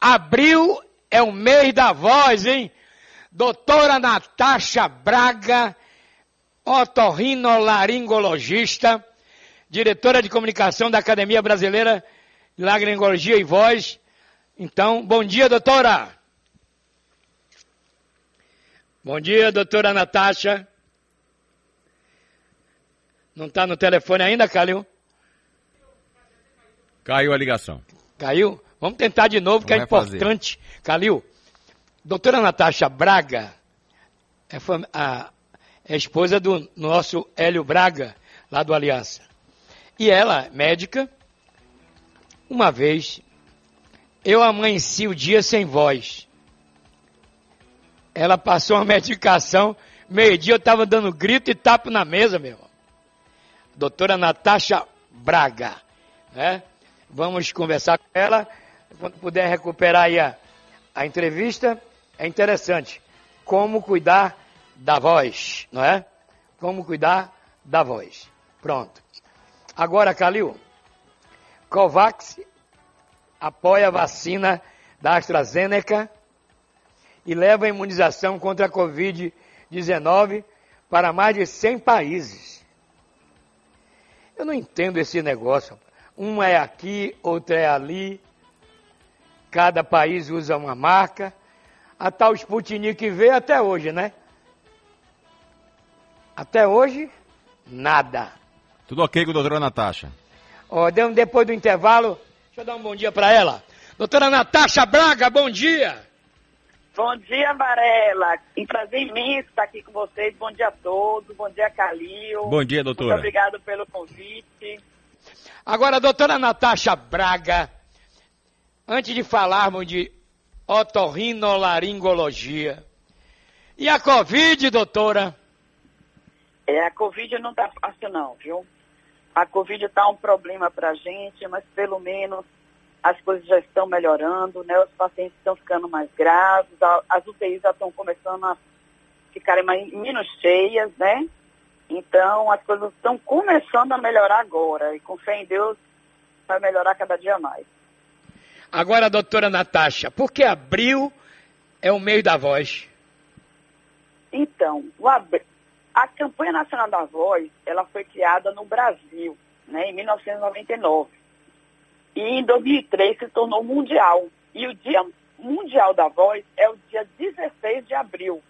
Abril é o mês da voz, hein? Doutora Natasha Braga, otorrinolaringologista, diretora de comunicação da Academia Brasileira de Laringologia e Voz. Então, bom dia, doutora. Bom dia, doutora Natasha. Não está no telefone ainda, Calil? Caiu a ligação. Caiu? Vamos tentar de novo, que é importante. Fazer. Calil, doutora Natasha Braga é a, é esposa do nosso Hélio Braga, lá do Aliança. E ela, médica, uma vez, eu amanheci o dia sem voz. Ela passou uma medicação, meio-dia eu estava dando grito e tapo na mesa, meu. Doutora Natasha Braga, né? Vamos conversar com ela. Quando puder recuperar aí a, a entrevista, é interessante. Como cuidar da voz, não é? Como cuidar da voz. Pronto. Agora, Calil, Covax apoia a vacina da AstraZeneca e leva a imunização contra a Covid-19 para mais de 100 países. Eu não entendo esse negócio. Uma é aqui, outra é ali. Cada país usa uma marca. A tal Sputnik V até hoje, né? Até hoje, nada. Tudo ok com a doutora Natasha? Ó, depois do intervalo, deixa eu dar um bom dia para ela. Doutora Natasha Braga, bom dia. Bom dia, Varela. Um prazer imenso estar aqui com vocês. Bom dia a todos. Bom dia, Calil. Bom dia, doutora. Muito obrigado pelo convite. Agora, doutora Natasha Braga, antes de falarmos de otorrinolaringologia, e a Covid, doutora? É, a Covid não está fácil não, viu? A Covid está um problema para a gente, mas pelo menos as coisas já estão melhorando, né? Os pacientes estão ficando mais graves, as UTIs já estão começando a ficarem mais, menos cheias, né? Então, as coisas estão começando a melhorar agora. E com fé em Deus, vai melhorar cada dia mais. Agora, doutora Natasha, por que abril é o mês da voz? Então, a campanha nacional da voz, ela foi criada no Brasil, né, em 1999. E em 2003 se tornou mundial. E o Dia Mundial da Voz é o dia 16 de abril.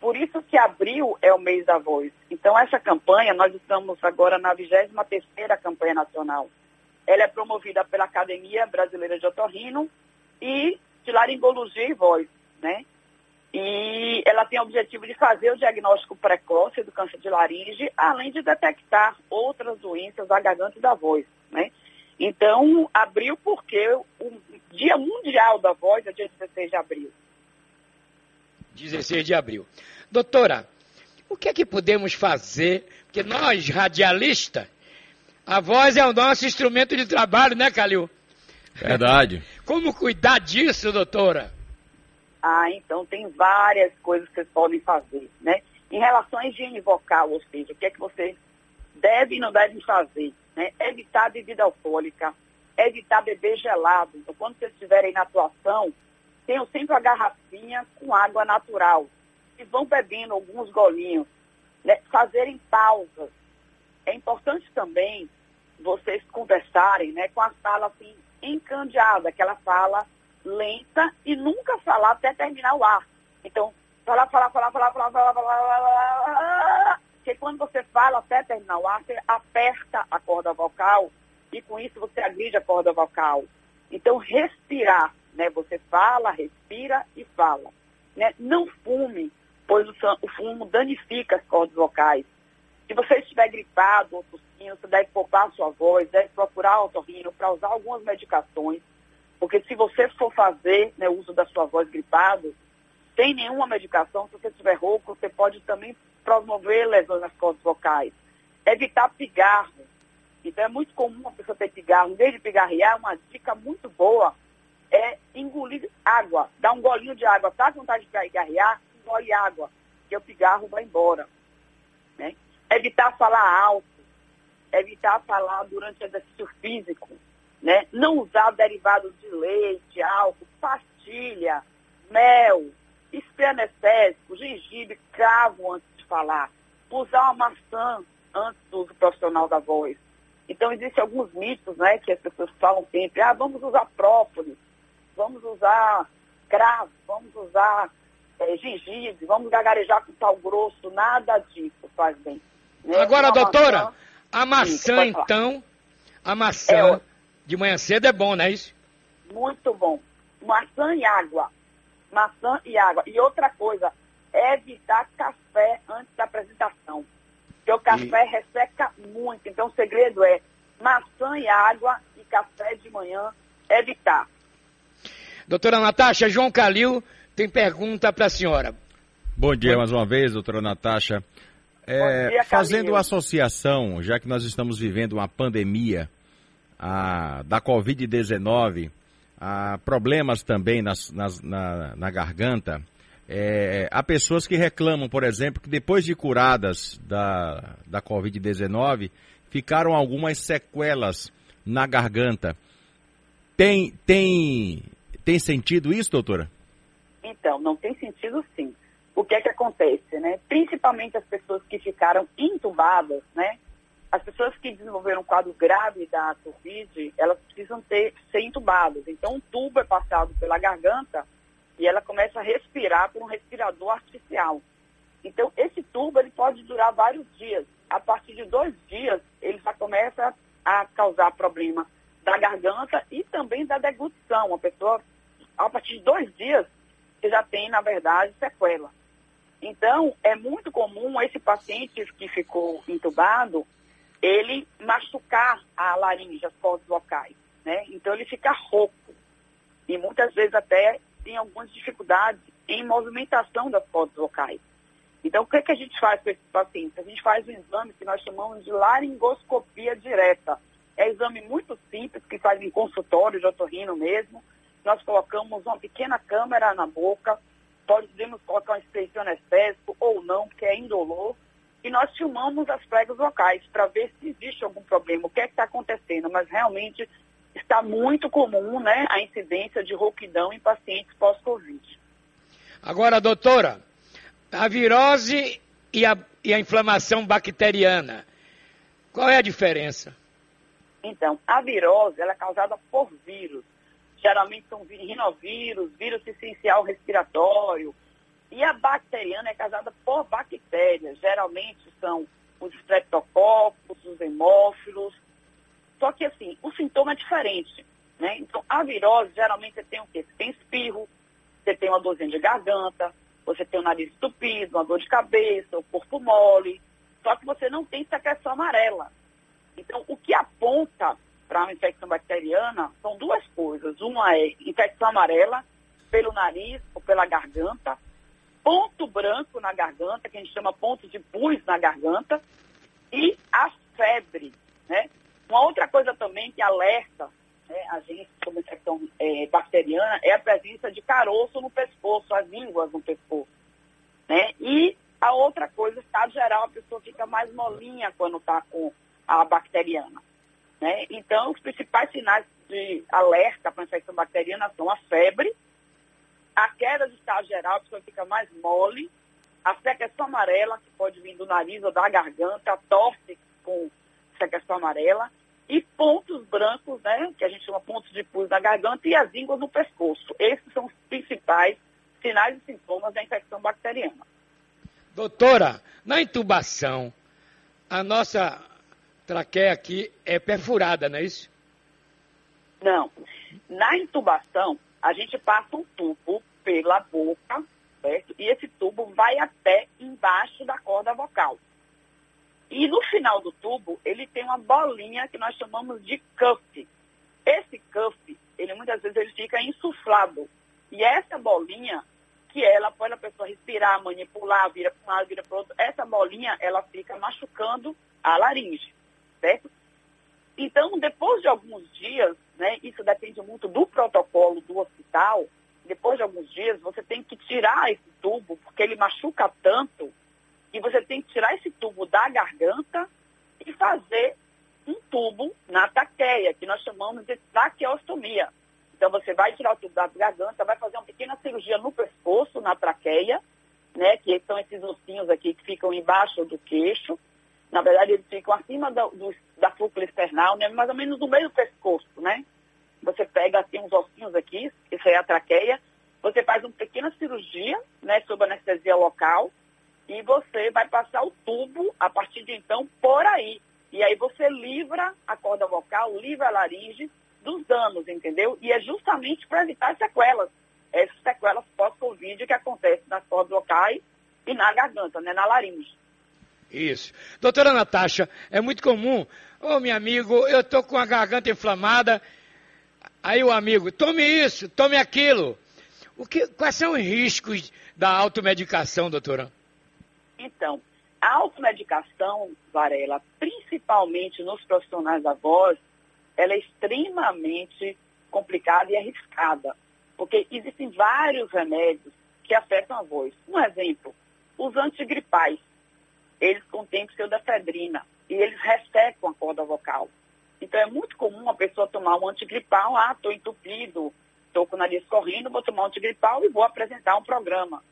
Por isso que abril é o mês da voz. Então, essa campanha, nós estamos agora na 23ª campanha nacional. Ela é promovida pela Academia Brasileira de Otorrino e de Laringologia e Voz, né? E ela tem o objetivo de fazer o diagnóstico precoce do câncer de laringe, além de detectar outras doenças da garganta e da voz, né? Então, abril porque o Dia Mundial da Voz é dia 16 de abril. 16 de abril. Doutora, o que é que podemos fazer? Porque nós, radialistas, a voz é o nosso instrumento de trabalho, né, Calil? Verdade. Como cuidar disso, doutora? Ah, então tem várias coisas que vocês podem fazer, né? Em relação à higiene vocal, ou seja, o que é que você deve e não deve fazer, né? Evitar bebida alcoólica, evitar beber gelado. Então, quando vocês estiverem na atuação, tenham sempre a garrafinha com água natural e vão bebendo alguns golinhos, né? fazerem pausas. É importante também vocês conversarem né, com a fala assim, encandeada, aquela fala lenta e nunca falar até terminar o ar. Então, falar, falar, falar, falar, falar, falar, falar, falar, porque quando você fala até terminar o ar, você aperta a corda vocal e com isso você agride a corda vocal. Então, respirar né? Você fala, respira e fala. Né? Não fume, pois o, fumo danifica as cordas vocais. Se você estiver gripado ou tossindo, você deve poupar sua voz, deve procurar o otorrino para usar algumas medicações, porque se você for fazer né, uso da sua voz gripado, sem nenhuma medicação, se você estiver rouco, você pode também promover lesões nas cordas vocais. Evitar pigarro. Então é muito comum a pessoa ter pigarro. Em vez de pigarrear, uma dica muito boa é engolir água, dar um golinho de água, tá com vontade de garrear, engole água, que o pigarro vai embora. Falar alto, evitar falar durante o exercício físico, né? não usar derivados de leite, álcool, pastilha mel, spray anestésico, gengibre, cravo antes de falar, usar uma maçã antes do uso profissional da voz. Então, existem alguns mitos, né, que as pessoas falam sempre, ah, vamos usar própolis, vamos usar cravo, vamos usar é, gengibre, vamos gagarejar com sal grosso, nada disso faz bem. Né? Agora, doutora, maçã, a maçã, então, a maçã é, de manhã cedo é bom, não é isso? Muito bom. Maçã e água. Maçã e água. E outra coisa, evitar café antes da apresentação. Porque o café e... resseca muito. Então o segredo é maçã e água e café de manhã, evitar. Doutora Natasha, João Calil tem pergunta para a senhora. Bom dia mais uma vez, doutora Natasha. É, dia, fazendo associação, já que nós estamos vivendo uma pandemia a, da Covid-19, problemas também nas, nas, na, na garganta, é, há pessoas que reclamam, por exemplo, que depois de curadas da, da Covid-19, ficaram algumas sequelas na garganta. Tem, tem tem sentido isso, doutora? Então, não tem sentido sim. O que é que acontece, né? Principalmente as pessoas que ficaram intubadas, né? As pessoas que desenvolveram um quadro grave da Covid, elas precisam ter, ser intubadas. Então, um tubo é passado pela garganta e ela começa a respirar por um respirador artificial. Então, esse tubo ele pode durar vários dias. A partir de dois dias, ele já começa a causar problema da garganta e também da deglutição. A pessoa a partir de dois dias, você já tem, na verdade, sequela. Então, é muito comum esse paciente que ficou entubado, ele machucar a laringe, as cordas vocais, né? Então, ele fica rouco. E muitas vezes até tem algumas dificuldades em movimentação das cordas vocais. Então, o que, é que a gente faz com esses pacientes? A gente faz um exame que nós chamamos de laringoscopia direta. É um exame muito simples, que faz em consultório de otorrino mesmo, nós colocamos uma pequena câmera na boca, podemos colocar um expressão anestésico ou não, porque é indolor, e nós filmamos as pregas vocais para ver se existe algum problema, o que é que está acontecendo, mas realmente está muito comum né, a incidência de rouquidão em pacientes pós-Covid. Agora, doutora, a virose e a, e a inflamação bacteriana, qual é a diferença? Então, a virose ela é causada por vírus geralmente são rinovírus, vírus essencial respiratório. E a bacteriana é causada por bactérias, geralmente são os streptococcus, os hemófilos. Só que assim, o sintoma é diferente. Né? Então, a virose, geralmente você tem o quê? Você tem espirro, você tem uma dorzinha de garganta, você tem o nariz estupido, uma dor de cabeça, o corpo mole. Só que você não tem secreção amarela. Então, o que aponta para uma infecção bacteriana são duas coisas. Uma é infecção amarela pelo nariz ou pela garganta, ponto branco na garganta, que a gente chama ponto de pus na garganta, e a febre. Né? Uma outra coisa também que alerta né, a gente sobre infecção é, bacteriana é a presença de caroço no pescoço, as línguas no pescoço. Né? E a outra coisa, estado geral, a pessoa fica mais molinha quando está com a bacteriana. Né? Então, os principais sinais de alerta para infecção bacteriana são a febre, a queda de estado geral, a pessoa fica mais mole, a secreção amarela, que pode vir do nariz ou da garganta, a tosse com secreção amarela, e pontos brancos, né, que a gente chama pontos de pus na garganta e as ínguas no pescoço. Esses são os principais sinais e sintomas da infecção bacteriana. Doutora, na intubação, a nossa traqueia aqui é perfurada, não é isso? Não. Na intubação, a gente passa um tubo pela boca, certo? E esse tubo vai até embaixo da corda vocal. E no final do tubo, ele tem uma bolinha que nós chamamos de cuff. Esse cuff, ele muitas vezes ele fica insuflado. E essa bolinha, que ela pode a pessoa respirar, manipular, vira para um lado, vira para outro, essa bolinha, ela fica machucando a laringe certo? Então, depois de alguns dias, né, isso depende muito do protocolo do hospital, depois de alguns dias você tem que tirar esse tubo, porque ele machuca tanto, que você tem que tirar esse tubo da garganta e fazer um tubo na taqueia, que nós chamamos de traqueostomia. Então você vai tirar o tubo da garganta, vai fazer um pequeno cirurgia no pescoço, na traqueia, né, que são esses ossinhos aqui que ficam embaixo do queixo. Da, do, da fúcula external, né, mais ou menos no meio do pescoço, né? Você pega assim uns ossinhos aqui, isso é a traqueia, você faz uma pequena cirurgia, né, sob anestesia local, e você vai passar o tubo, a partir de então, por aí. E aí você livra a corda vocal, livra a laringe dos danos, entendeu? E é justamente para evitar sequelas, essas sequelas pós-Covid que acontecem nas cordas vocais e na garganta, né, na laringe. Isso. Doutora Natasha, é muito comum, ô oh, meu amigo, eu tô com a garganta inflamada, aí o amigo, tome isso, tome aquilo. O que, quais são os riscos da automedicação, doutora? Então, a automedicação, Varela, principalmente nos profissionais da voz, ela é extremamente complicada e arriscada, porque existem vários remédios que afetam a voz. Um exemplo, os antigripais, eles contêm pseudefedrina e eles ressecam a corda vocal. Então é muito comum a pessoa tomar um antigripal, ah, estou entupido, estou com o nariz correndo, vou tomar um antigripal e vou apresentar um programa.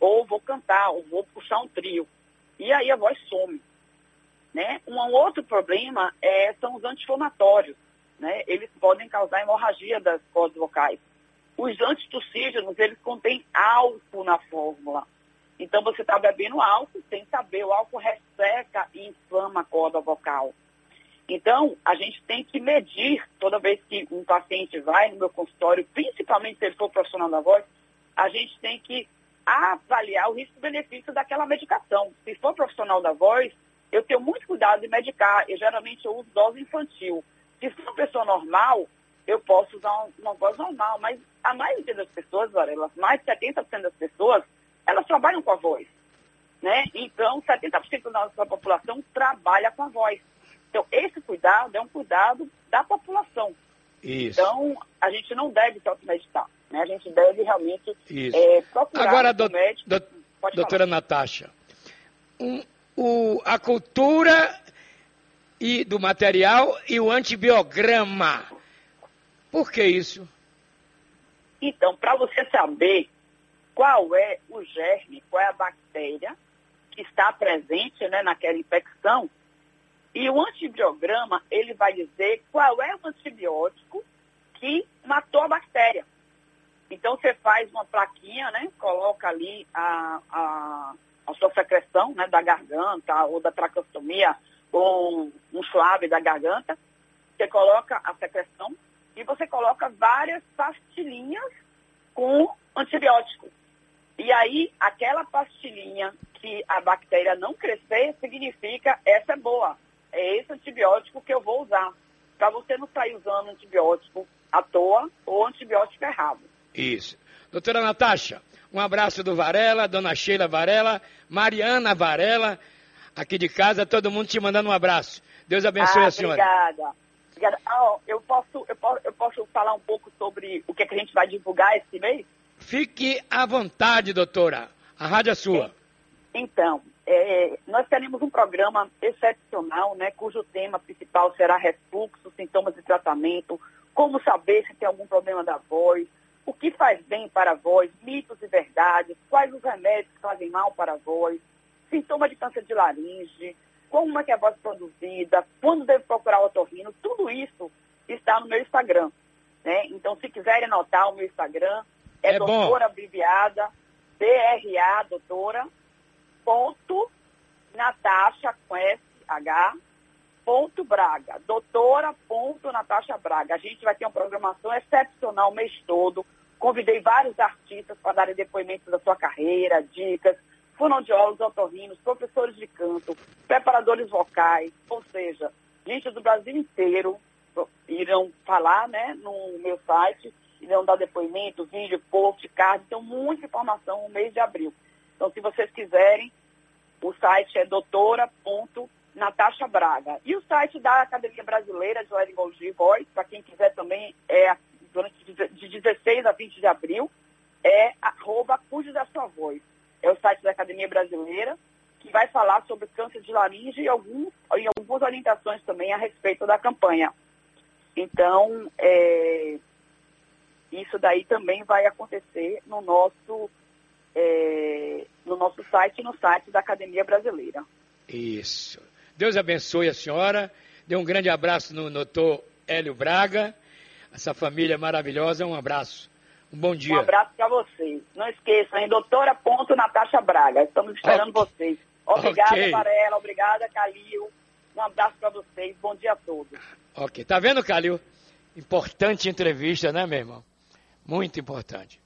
Ou vou cantar, ou vou puxar um trio. E aí a voz some. Né? Um outro problema é, são os anti-inflamatórios. Né? Eles podem causar hemorragia das cordas vocais. Os antitussígenos, eles contêm álcool na fórmula. Então você está bebendo álcool sem saber, o álcool resseca e inflama a corda vocal. Então, a gente tem que medir, toda vez que um paciente vai no meu consultório, principalmente se ele for profissional da voz, a gente tem que avaliar o risco-benefício daquela medicação. Se for profissional da voz, eu tenho muito cuidado de medicar. Eu geralmente eu uso dose infantil. Se for uma pessoa normal, eu posso usar uma voz normal, mas a maioria das pessoas, Varela, mais de 70% das pessoas, elas trabalham com a voz. Né? Então, 70% da nossa população trabalha com a voz. Então, esse cuidado é um cuidado da população. Isso. Então, a gente não deve se automedicar. Né? A gente deve realmente é, procurar Agora, do, médico. Do, doutora falar. Natasha, um, o, a cultura e do material e o antibiograma. Por que isso? Então, para você saber qual é o germe, qual é a bactéria que está presente né, naquela infecção, e o antibiograma, ele vai dizer qual é o antibiótico que matou a bactéria. Então, você faz uma plaquinha, né? Coloca ali a, a, a sua secreção né, da garganta ou da tracostomia ou um suave da garganta. Você coloca a secreção e você coloca várias pastilhinhas com antibiótico. E aí, aquela pastilhinha que a bactéria não crescer, significa essa é boa é esse antibiótico que eu vou usar. Para você não sair usando antibiótico à toa ou antibiótico errado. Isso. Doutora Natasha, um abraço do Varela, dona Sheila Varela, Mariana Varela, aqui de casa, todo mundo te mandando um abraço. Deus abençoe ah, a senhora. Obrigada. obrigada. Ah, eu, posso, eu, posso, eu posso falar um pouco sobre o que, é que a gente vai divulgar esse mês? Fique à vontade, doutora. A rádio é sua. Então, é, nós teremos um programa excepcional, né, cujo tema principal será refluxo, sintomas de tratamento, como saber se tem algum problema da voz, o que faz bem para a voz, mitos e verdades, quais os remédios que fazem mal para a voz, sintomas de câncer de laringe, como é que é a voz produzida, quando deve procurar o otorrino, tudo isso está no meu Instagram. Né? Então, se quiserem anotar o meu Instagram, é, é doutora abreviada, DRA, doutora, ponto Natasha com SH ponto Braga, doutora ponto Natasha Braga. A gente vai ter uma programação excepcional o mês todo. Convidei vários artistas para darem depoimentos da sua carreira, dicas, fonoaudiólogos, otorrinos, professores de canto, preparadores vocais, ou seja, gente do Brasil inteiro irão falar né, no meu site, irão dar depoimento, vídeo, post, card, então muita informação no mês de abril. Então, se vocês quiserem, o site é doutora.natasha Braga. E o site da Academia Brasileira de Laringologia e Voz, para quem quiser também, é durante de 16 a 20 de abril, é arroba Cuide da Sua Voz. É o site da Academia Brasileira, que vai falar sobre câncer de laringe e, alguns, e algumas orientações também a respeito da campanha. Então, é, Isso daí também vai acontecer no nosso, é, no nosso site e no site da Academia Brasileira. Isso. Deus abençoe a senhora. Dê um grande abraço no doutor Hélio Braga. Essa família maravilhosa. Um abraço. Um bom dia. Um abraço para vocês. Não esqueçam, hein? Doutora Ponto Natasha Braga. Estamos esperando okay. vocês. Obrigada, okay. Varela. Obrigada, Calil. Um abraço para vocês. Bom dia a todos. Ok. Tá vendo, Calil? Importante entrevista, né, meu irmão? Muito importante.